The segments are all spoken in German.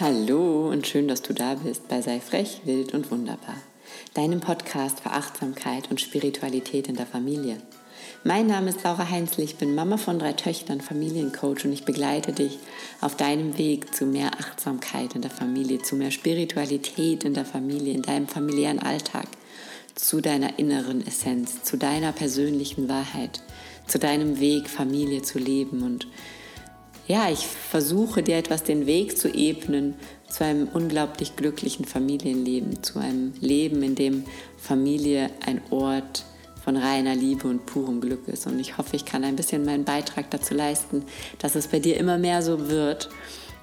Hallo und schön, dass du da bist bei Sei frech, wild und wunderbar, deinem Podcast für Achtsamkeit und Spiritualität in der Familie. Mein Name ist Laura Heinzl, ich bin Mama von drei Töchtern, Familiencoach und ich begleite dich auf deinem Weg zu mehr Achtsamkeit in der Familie, zu mehr Spiritualität in der Familie, in deinem familiären Alltag, zu deiner inneren Essenz, zu deiner persönlichen Wahrheit, zu deinem Weg, Familie zu leben und ja, ich versuche dir etwas den Weg zu ebnen zu einem unglaublich glücklichen Familienleben, zu einem Leben, in dem Familie ein Ort von reiner Liebe und purem Glück ist. Und ich hoffe, ich kann ein bisschen meinen Beitrag dazu leisten, dass es bei dir immer mehr so wird.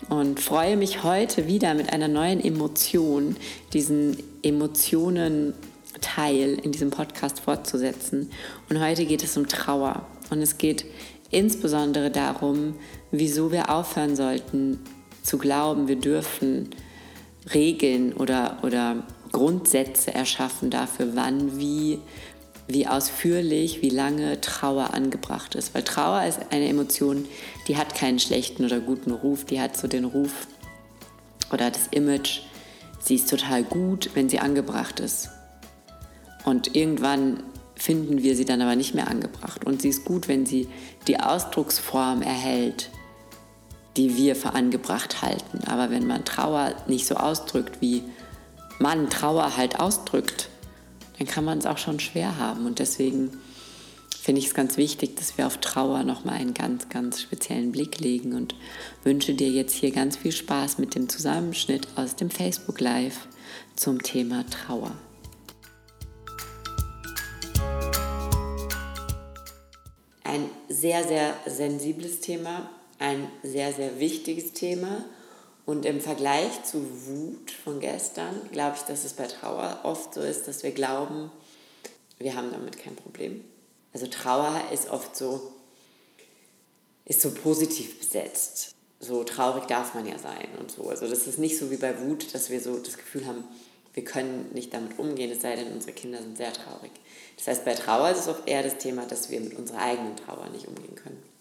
Und freue mich heute wieder mit einer neuen Emotion, diesen Emotionen-Teil in diesem Podcast fortzusetzen. Und heute geht es um Trauer. Und es geht insbesondere darum, wieso wir aufhören sollten zu glauben, wir dürfen Regeln oder, oder Grundsätze erschaffen dafür, wann, wie, wie ausführlich, wie lange Trauer angebracht ist. Weil Trauer ist eine Emotion, die hat keinen schlechten oder guten Ruf, die hat so den Ruf oder das Image, sie ist total gut, wenn sie angebracht ist. Und irgendwann finden wir sie dann aber nicht mehr angebracht. Und sie ist gut, wenn sie die Ausdrucksform erhält, die wir für angebracht halten. Aber wenn man Trauer nicht so ausdrückt, wie man Trauer halt ausdrückt, dann kann man es auch schon schwer haben. Und deswegen finde ich es ganz wichtig, dass wir auf Trauer nochmal einen ganz, ganz speziellen Blick legen und wünsche dir jetzt hier ganz viel Spaß mit dem Zusammenschnitt aus dem Facebook Live zum Thema Trauer. Ein sehr, sehr sensibles Thema, ein sehr, sehr wichtiges Thema. Und im Vergleich zu Wut von gestern glaube ich, dass es bei Trauer oft so ist, dass wir glauben, wir haben damit kein Problem. Also Trauer ist oft so, ist so positiv besetzt. So traurig darf man ja sein und so. Also das ist nicht so wie bei Wut, dass wir so das Gefühl haben, wir können nicht damit umgehen, es sei denn, unsere Kinder sind sehr traurig. Das heißt, bei Trauer ist es oft eher das Thema, dass wir mit unserer eigenen Trauer nicht umgehen können.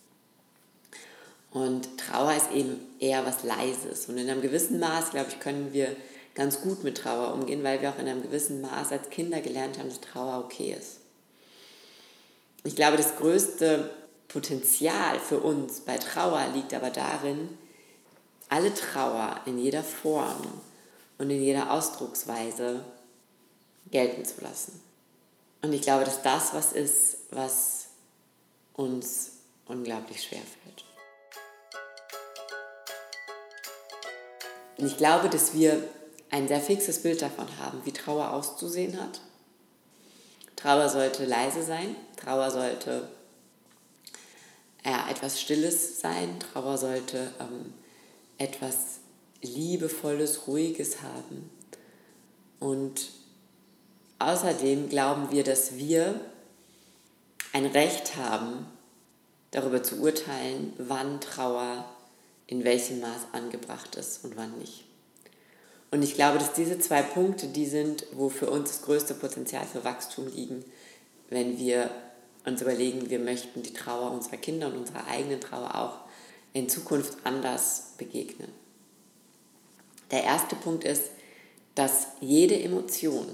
Und Trauer ist eben eher was Leises. Und in einem gewissen Maß, glaube ich, können wir ganz gut mit Trauer umgehen, weil wir auch in einem gewissen Maß als Kinder gelernt haben, dass Trauer okay ist. Ich glaube, das größte Potenzial für uns bei Trauer liegt aber darin, alle Trauer in jeder Form und in jeder Ausdrucksweise gelten zu lassen. Und ich glaube, dass das was ist, was uns unglaublich schwer fällt. Und ich glaube, dass wir ein sehr fixes Bild davon haben, wie Trauer auszusehen hat. Trauer sollte leise sein, Trauer sollte ja, etwas Stilles sein, Trauer sollte ähm, etwas Liebevolles, Ruhiges haben. Und außerdem glauben wir, dass wir ein Recht haben, darüber zu urteilen, wann Trauer in welchem Maß angebracht ist und wann nicht. Und ich glaube, dass diese zwei Punkte die sind, wo für uns das größte Potenzial für Wachstum liegen, wenn wir uns überlegen, wir möchten die Trauer unserer Kinder und unserer eigenen Trauer auch in Zukunft anders begegnen. Der erste Punkt ist, dass jede Emotion,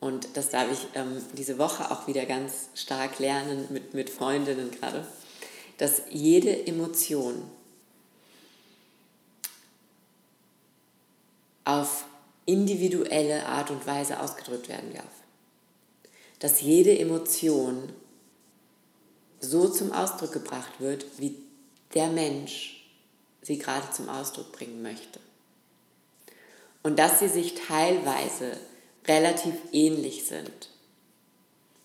und das darf ich ähm, diese Woche auch wieder ganz stark lernen mit, mit Freundinnen gerade, dass jede Emotion auf individuelle Art und Weise ausgedrückt werden darf. Dass jede Emotion so zum Ausdruck gebracht wird, wie der Mensch sie gerade zum Ausdruck bringen möchte und dass sie sich teilweise relativ ähnlich sind,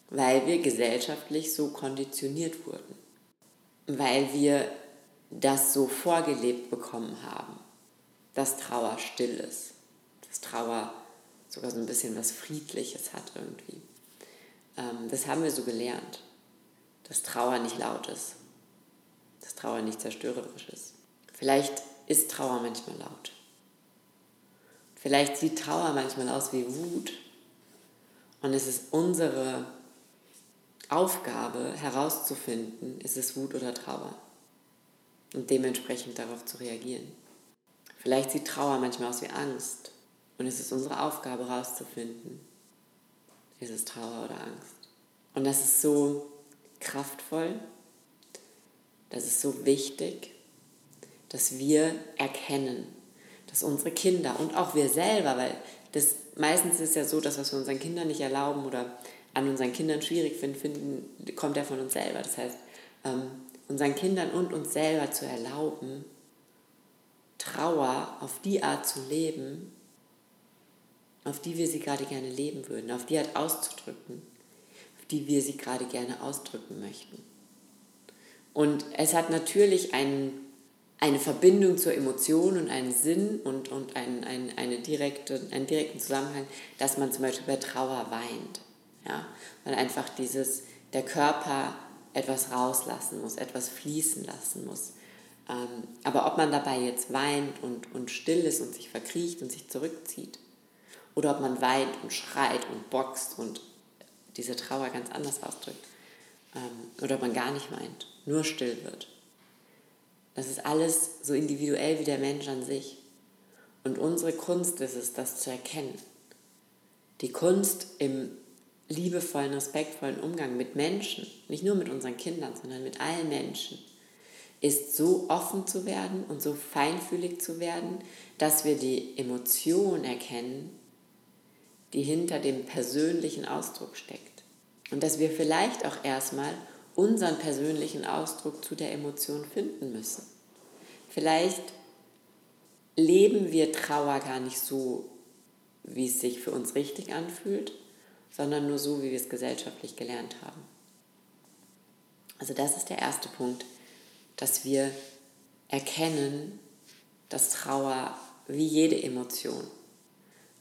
weil wir gesellschaftlich so konditioniert wurden, weil wir das so vorgelebt bekommen haben, dass Trauer still ist, dass Trauer sogar so ein bisschen was Friedliches hat irgendwie. Ähm, das haben wir so gelernt, dass Trauer nicht laut ist, dass Trauer nicht zerstörerisch ist. Vielleicht ist Trauer manchmal laut. Vielleicht sieht Trauer manchmal aus wie Wut. Und es ist unsere Aufgabe herauszufinden, ist es Wut oder Trauer. Und dementsprechend darauf zu reagieren. Vielleicht sieht Trauer manchmal aus wie Angst. Und es ist unsere Aufgabe herauszufinden, ist es Trauer oder Angst. Und das ist so kraftvoll, das ist so wichtig, dass wir erkennen, dass unsere Kinder und auch wir selber, weil das meistens ist ja so, dass was wir unseren Kindern nicht erlauben oder an unseren Kindern schwierig finden, finden kommt ja von uns selber. Das heißt, ähm, unseren Kindern und uns selber zu erlauben, Trauer auf die Art zu leben, auf die wir sie gerade gerne leben würden, auf die Art auszudrücken, auf die wir sie gerade gerne ausdrücken möchten. Und es hat natürlich einen, eine Verbindung zur Emotion und einen Sinn und, und einen, einen, eine direkte, einen direkten Zusammenhang, dass man zum Beispiel bei Trauer weint. Ja? Weil einfach dieses, der Körper etwas rauslassen muss, etwas fließen lassen muss. Ähm, aber ob man dabei jetzt weint und, und still ist und sich verkriecht und sich zurückzieht, oder ob man weint und schreit und boxt und diese Trauer ganz anders ausdrückt, ähm, oder ob man gar nicht weint, nur still wird. Das ist alles so individuell wie der Mensch an sich. Und unsere Kunst ist es, das zu erkennen. Die Kunst im liebevollen, respektvollen Umgang mit Menschen, nicht nur mit unseren Kindern, sondern mit allen Menschen, ist so offen zu werden und so feinfühlig zu werden, dass wir die Emotion erkennen, die hinter dem persönlichen Ausdruck steckt. Und dass wir vielleicht auch erstmal unseren persönlichen Ausdruck zu der Emotion finden müssen. Vielleicht leben wir Trauer gar nicht so, wie es sich für uns richtig anfühlt, sondern nur so, wie wir es gesellschaftlich gelernt haben. Also das ist der erste Punkt, dass wir erkennen, dass Trauer wie jede Emotion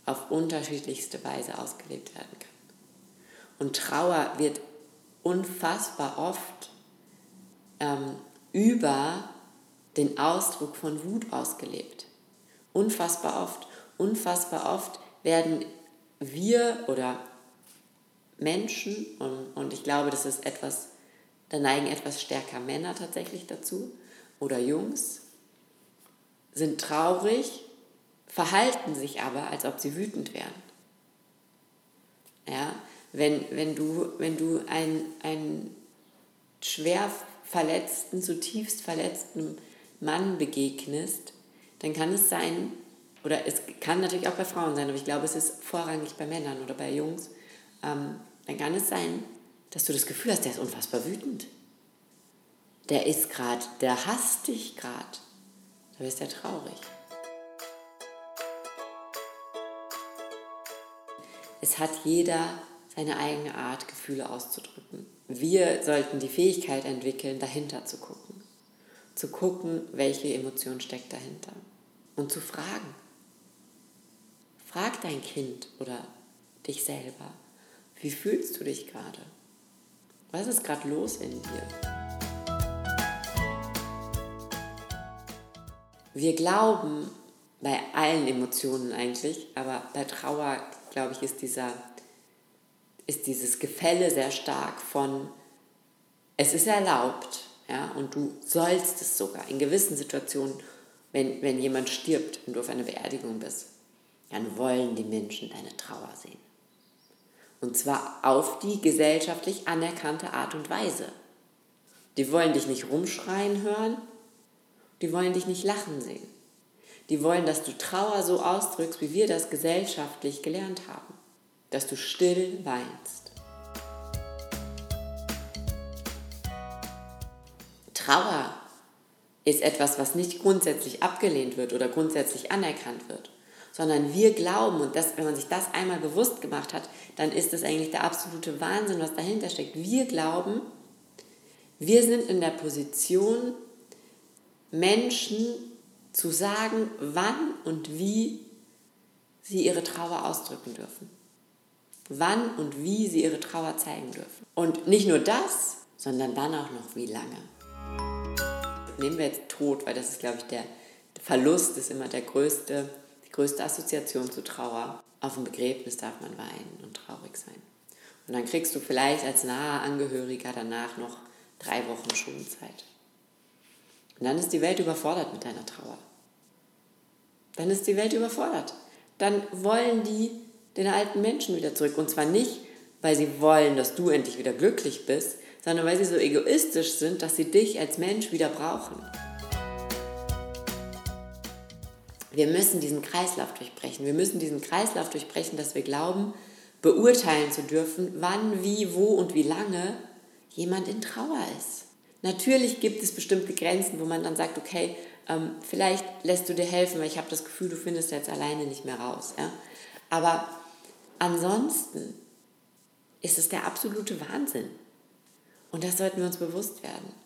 auf unterschiedlichste Weise ausgelebt werden kann. Und Trauer wird unfassbar oft ähm, über den Ausdruck von Wut ausgelebt. Unfassbar oft. Unfassbar oft werden wir oder Menschen, und, und ich glaube, das ist etwas, da neigen etwas stärker Männer tatsächlich dazu oder Jungs, sind traurig, verhalten sich aber, als ob sie wütend wären. Ja, wenn, wenn du, wenn du einen, einen schwer verletzten, zutiefst verletzten Mann begegnest, dann kann es sein, oder es kann natürlich auch bei Frauen sein, aber ich glaube, es ist vorrangig bei Männern oder bei Jungs, ähm, dann kann es sein, dass du das Gefühl hast, der ist unfassbar wütend. Der ist gerade, der hasst dich gerade. Da bist du traurig. Es hat jeder seine eigene Art, Gefühle auszudrücken. Wir sollten die Fähigkeit entwickeln, dahinter zu gucken. Zu gucken, welche Emotion steckt dahinter. Und zu fragen. Frag dein Kind oder dich selber, wie fühlst du dich gerade? Was ist gerade los in dir? Wir glauben bei allen Emotionen eigentlich, aber bei Trauer, glaube ich, ist, dieser, ist dieses Gefälle sehr stark von, es ist erlaubt, ja, und du sollst es sogar in gewissen Situationen, wenn, wenn jemand stirbt und du auf einer Beerdigung bist, dann wollen die Menschen deine Trauer sehen. Und zwar auf die gesellschaftlich anerkannte Art und Weise. Die wollen dich nicht rumschreien hören, die wollen dich nicht lachen sehen. Die wollen, dass du Trauer so ausdrückst, wie wir das gesellschaftlich gelernt haben. Dass du still weinst. Trauer ist etwas, was nicht grundsätzlich abgelehnt wird oder grundsätzlich anerkannt wird sondern wir glauben, und das, wenn man sich das einmal bewusst gemacht hat, dann ist das eigentlich der absolute Wahnsinn, was dahinter steckt. Wir glauben, wir sind in der Position, Menschen zu sagen, wann und wie sie ihre Trauer ausdrücken dürfen. Wann und wie sie ihre Trauer zeigen dürfen. Und nicht nur das, sondern dann auch noch wie lange. Nehmen wir jetzt Tod, weil das ist, glaube ich, der Verlust ist immer der größte größte Assoziation zu Trauer. Auf dem Begräbnis darf man weinen und traurig sein. Und dann kriegst du vielleicht als naher Angehöriger danach noch drei Wochen Schonzeit. Und dann ist die Welt überfordert mit deiner Trauer. Dann ist die Welt überfordert. Dann wollen die den alten Menschen wieder zurück. Und zwar nicht, weil sie wollen, dass du endlich wieder glücklich bist, sondern weil sie so egoistisch sind, dass sie dich als Mensch wieder brauchen. Wir müssen diesen Kreislauf durchbrechen. Wir müssen diesen Kreislauf durchbrechen, dass wir glauben, beurteilen zu dürfen, wann, wie, wo und wie lange jemand in Trauer ist. Natürlich gibt es bestimmte Grenzen, wo man dann sagt, okay, ähm, vielleicht lässt du dir helfen, weil ich habe das Gefühl, du findest jetzt alleine nicht mehr raus. Ja? Aber ansonsten ist es der absolute Wahnsinn. Und das sollten wir uns bewusst werden.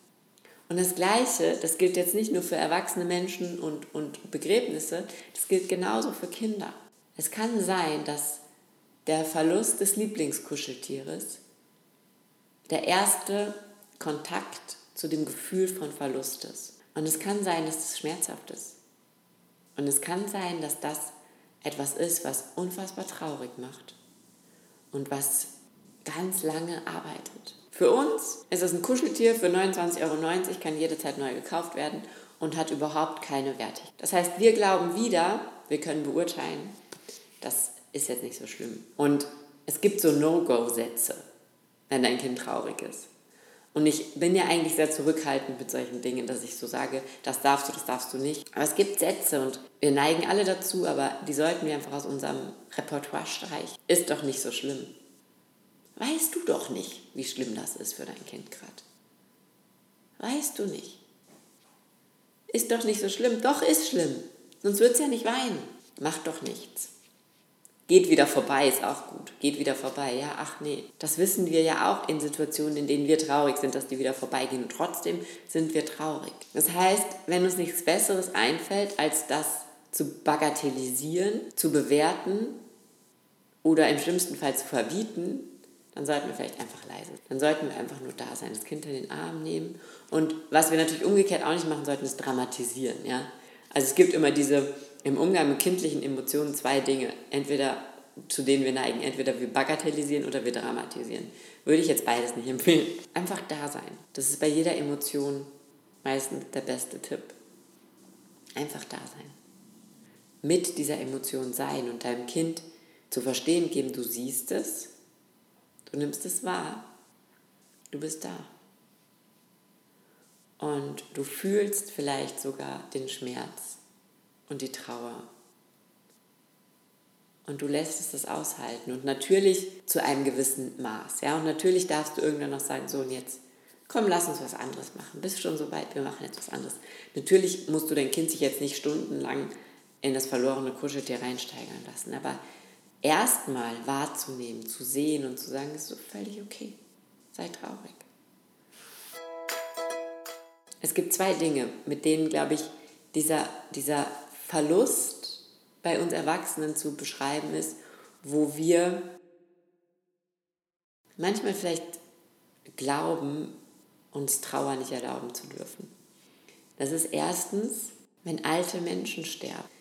Und das Gleiche, das gilt jetzt nicht nur für erwachsene Menschen und, und Begräbnisse, das gilt genauso für Kinder. Es kann sein, dass der Verlust des Lieblingskuscheltieres der erste Kontakt zu dem Gefühl von Verlust ist. Und es kann sein, dass es schmerzhaft ist. Und es kann sein, dass das etwas ist, was unfassbar traurig macht und was ganz lange arbeitet. Für uns ist es ein Kuscheltier für 29,90 Euro, kann jederzeit neu gekauft werden und hat überhaupt keine Wertigkeit. Das heißt, wir glauben wieder, wir können beurteilen, das ist jetzt nicht so schlimm. Und es gibt so No-Go-Sätze, wenn dein Kind traurig ist. Und ich bin ja eigentlich sehr zurückhaltend mit solchen Dingen, dass ich so sage, das darfst du, das darfst du nicht. Aber es gibt Sätze und wir neigen alle dazu, aber die sollten wir einfach aus unserem Repertoire streichen. Ist doch nicht so schlimm. Weißt du doch nicht, wie schlimm das ist für dein Kind gerade. Weißt du nicht. Ist doch nicht so schlimm. Doch ist schlimm. Sonst wird es ja nicht weinen. Macht doch nichts. Geht wieder vorbei, ist auch gut. Geht wieder vorbei, ja, ach nee. Das wissen wir ja auch in Situationen, in denen wir traurig sind, dass die wieder vorbeigehen. Und trotzdem sind wir traurig. Das heißt, wenn uns nichts Besseres einfällt, als das zu bagatellisieren, zu bewerten oder im schlimmsten Fall zu verbieten, dann sollten wir vielleicht einfach leise. Dann sollten wir einfach nur da sein, das Kind in den Arm nehmen. Und was wir natürlich umgekehrt auch nicht machen sollten, ist dramatisieren. Ja? Also es gibt immer diese im Umgang mit kindlichen Emotionen zwei Dinge, entweder zu denen wir neigen, entweder wir bagatellisieren oder wir dramatisieren. Würde ich jetzt beides nicht empfehlen. Einfach da sein. Das ist bei jeder Emotion meistens der beste Tipp. Einfach da sein. Mit dieser Emotion sein und deinem Kind zu verstehen geben, du siehst es, du nimmst es wahr, du bist da. Und du fühlst vielleicht sogar den Schmerz und die Trauer. Und du lässt es das aushalten. Und natürlich zu einem gewissen Maß. Ja? Und natürlich darfst du irgendwann noch sagen, so und jetzt, komm, lass uns was anderes machen. Bist schon so weit, wir machen jetzt was anderes. Natürlich musst du dein Kind sich jetzt nicht stundenlang in das verlorene Kuscheltier reinsteigern lassen. Aber erstmal wahrzunehmen, zu sehen und zu sagen, ist so völlig okay. Sei traurig. Es gibt zwei Dinge, mit denen, glaube ich, dieser, dieser Verlust bei uns Erwachsenen zu beschreiben ist, wo wir manchmal vielleicht glauben, uns Trauer nicht erlauben zu dürfen. Das ist erstens, wenn alte Menschen sterben.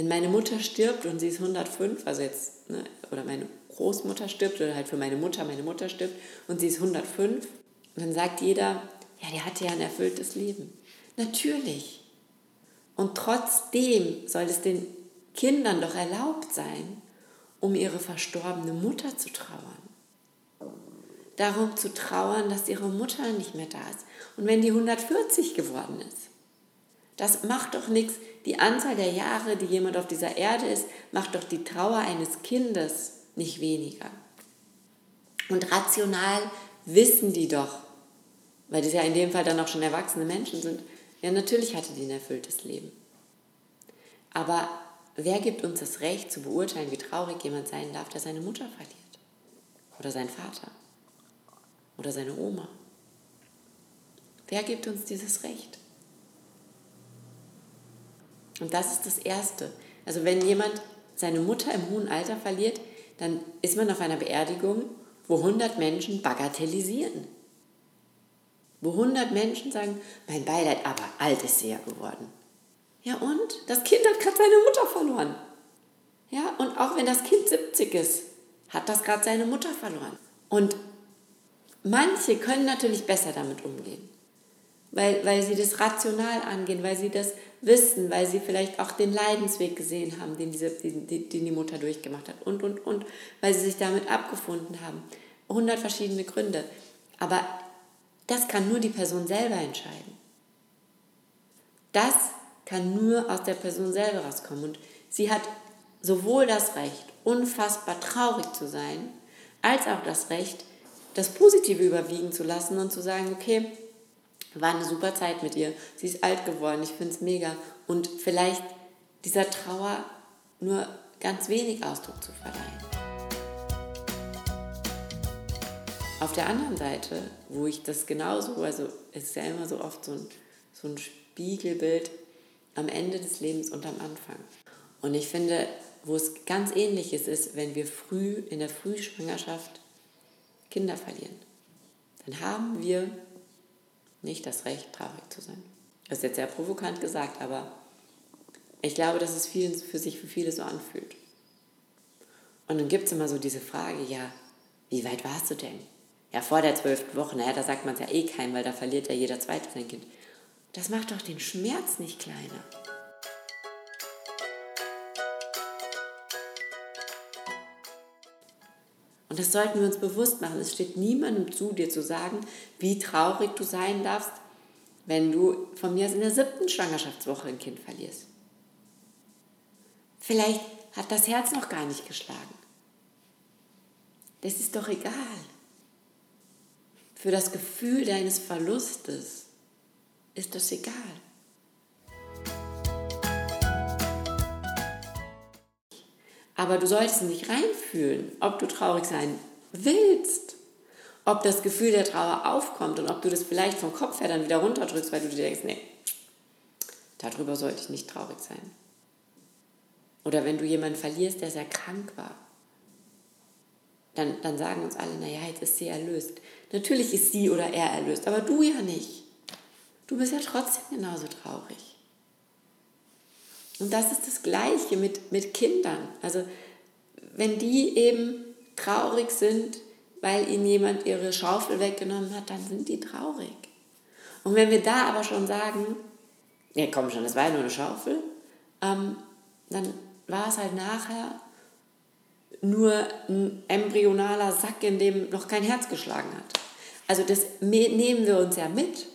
Wenn meine Mutter stirbt und sie ist 105, also jetzt, ne, oder meine Großmutter stirbt oder halt für meine Mutter, meine Mutter stirbt und sie ist 105, dann sagt jeder, ja, die hatte ja ein erfülltes Leben. Natürlich. Und trotzdem soll es den Kindern doch erlaubt sein, um ihre verstorbene Mutter zu trauern. Darum zu trauern, dass ihre Mutter nicht mehr da ist. Und wenn die 140 geworden ist, das macht doch nichts. Die Anzahl der Jahre, die jemand auf dieser Erde ist, macht doch die Trauer eines Kindes nicht weniger. Und rational wissen die doch, weil das ja in dem Fall dann auch schon erwachsene Menschen sind, ja, natürlich hatte die ein erfülltes Leben. Aber wer gibt uns das Recht zu beurteilen, wie traurig jemand sein darf, der seine Mutter verliert? Oder seinen Vater? Oder seine Oma? Wer gibt uns dieses Recht? Und das ist das Erste. Also wenn jemand seine Mutter im hohen Alter verliert, dann ist man auf einer Beerdigung, wo 100 Menschen bagatellisieren. Wo 100 Menschen sagen, mein Beileid, aber alt ist sie ja geworden. Ja und? Das Kind hat gerade seine Mutter verloren. Ja, und auch wenn das Kind 70 ist, hat das gerade seine Mutter verloren. Und manche können natürlich besser damit umgehen, weil, weil sie das rational angehen, weil sie das wissen, weil sie vielleicht auch den Leidensweg gesehen haben, den, diese, den, den die Mutter durchgemacht hat und, und, und, weil sie sich damit abgefunden haben. 100 verschiedene Gründe. Aber das kann nur die Person selber entscheiden. Das kann nur aus der Person selber rauskommen. Und sie hat sowohl das Recht, unfassbar traurig zu sein, als auch das Recht, das Positive überwiegen zu lassen und zu sagen, okay, war eine super Zeit mit ihr, sie ist alt geworden, ich finde es mega. Und vielleicht dieser Trauer nur ganz wenig Ausdruck zu verleihen. Auf der anderen Seite, wo ich das genauso, also es ist ja immer so oft so ein, so ein Spiegelbild am Ende des Lebens und am Anfang. Und ich finde, wo es ganz ähnlich ist, ist, wenn wir früh in der Frühschwangerschaft Kinder verlieren. Dann haben wir nicht das Recht, traurig zu sein. Das ist jetzt sehr provokant gesagt, aber ich glaube, dass es vielen, für sich für viele so anfühlt. Und dann gibt es immer so diese Frage, ja, wie weit warst du denn? Ja, vor der zwölften Woche, naja, da sagt man es ja eh keinem, weil da verliert ja jeder Zweite sein Kind. Das macht doch den Schmerz nicht kleiner. Und das sollten wir uns bewusst machen. Es steht niemandem zu, dir zu sagen, wie traurig du sein darfst, wenn du von mir aus in der siebten Schwangerschaftswoche ein Kind verlierst. Vielleicht hat das Herz noch gar nicht geschlagen. Das ist doch egal. Für das Gefühl deines Verlustes ist das egal. Aber du solltest nicht reinfühlen, ob du traurig sein willst, ob das Gefühl der Trauer aufkommt und ob du das vielleicht vom Kopf her dann wieder runterdrückst, weil du dir denkst, nee, darüber sollte ich nicht traurig sein. Oder wenn du jemanden verlierst, der sehr krank war, dann, dann sagen uns alle, naja, jetzt ist sie erlöst. Natürlich ist sie oder er erlöst, aber du ja nicht. Du bist ja trotzdem genauso traurig. Und das ist das Gleiche mit, mit Kindern. Also wenn die eben traurig sind, weil ihnen jemand ihre Schaufel weggenommen hat, dann sind die traurig. Und wenn wir da aber schon sagen, ja komm schon, das war ja nur eine Schaufel, ähm, dann war es halt nachher nur ein embryonaler Sack, in dem noch kein Herz geschlagen hat. Also das nehmen wir uns ja mit.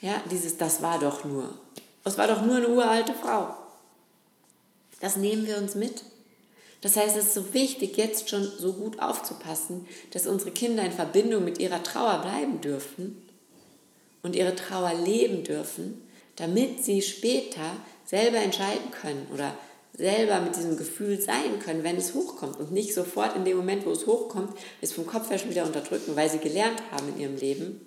Ja, dieses, das war doch nur. Es war doch nur eine uralte Frau. Das nehmen wir uns mit. Das heißt, es ist so wichtig, jetzt schon so gut aufzupassen, dass unsere Kinder in Verbindung mit ihrer Trauer bleiben dürfen und ihre Trauer leben dürfen, damit sie später selber entscheiden können oder selber mit diesem Gefühl sein können, wenn es hochkommt und nicht sofort in dem Moment, wo es hochkommt, es vom Kopf her schon wieder unterdrücken, weil sie gelernt haben in ihrem Leben,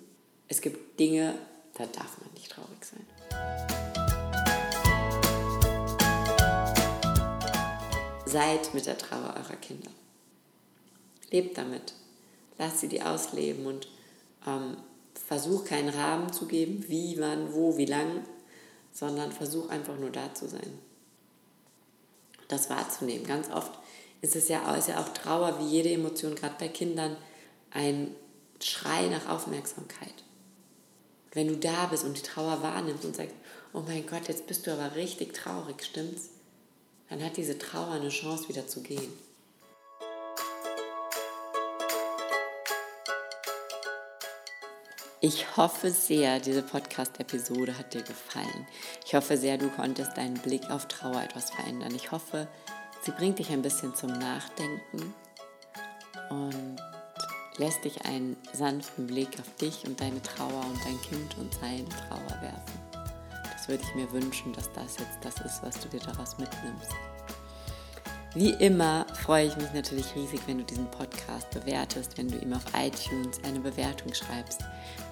es gibt Dinge, da darf man nicht traurig sein. Seid mit der Trauer eurer Kinder. Lebt damit. Lasst sie die ausleben und ähm, versuch keinen Rahmen zu geben, wie, wann, wo, wie lang, sondern versuch einfach nur da zu sein. Das wahrzunehmen. Ganz oft ist es ja, ist ja auch Trauer, wie jede Emotion, gerade bei Kindern, ein Schrei nach Aufmerksamkeit wenn du da bist und die Trauer wahrnimmst und sagst, oh mein Gott, jetzt bist du aber richtig traurig, stimmt's? Dann hat diese Trauer eine Chance wieder zu gehen. Ich hoffe sehr, diese Podcast-Episode hat dir gefallen. Ich hoffe sehr, du konntest deinen Blick auf Trauer etwas verändern. Ich hoffe, sie bringt dich ein bisschen zum Nachdenken und lässt dich einen sanften Blick auf dich und deine Trauer und dein Kind und seine Trauer werfen. Würde ich mir wünschen, dass das jetzt das ist, was du dir daraus mitnimmst. Wie immer freue ich mich natürlich riesig, wenn du diesen Podcast bewertest, wenn du ihm auf iTunes eine Bewertung schreibst,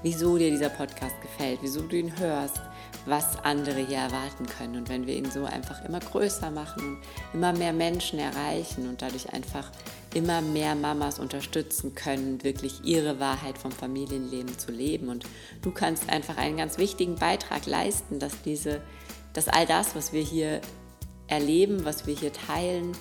wieso dir dieser Podcast gefällt, wieso du ihn hörst, was andere hier erwarten können. Und wenn wir ihn so einfach immer größer machen und immer mehr Menschen erreichen und dadurch einfach immer mehr Mamas unterstützen können, wirklich ihre Wahrheit vom Familienleben zu leben. Und du kannst einfach einen ganz wichtigen Beitrag leisten, dass diese, dass all das, was wir hier erleben, was wir hier teilen,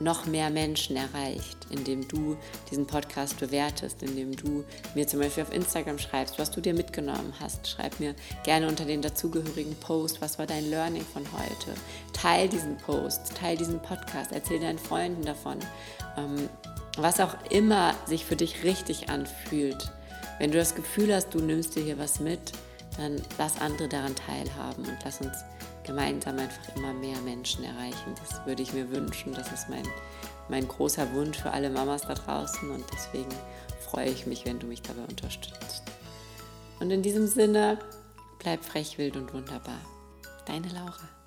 noch mehr Menschen erreicht, indem du diesen Podcast bewertest, indem du mir zum Beispiel auf Instagram schreibst, was du dir mitgenommen hast. Schreib mir gerne unter den dazugehörigen Post, was war dein Learning von heute. Teil diesen Post, teil diesen Podcast, erzähl deinen Freunden davon. Ähm, was auch immer sich für dich richtig anfühlt. Wenn du das Gefühl hast, du nimmst dir hier was mit, dann lass andere daran teilhaben und lass uns gemeinsam einfach immer mehr Menschen erreichen. Das würde ich mir wünschen. Das ist mein, mein großer Wunsch für alle Mamas da draußen und deswegen freue ich mich, wenn du mich dabei unterstützt. Und in diesem Sinne, bleib frech, wild und wunderbar. Deine Laura.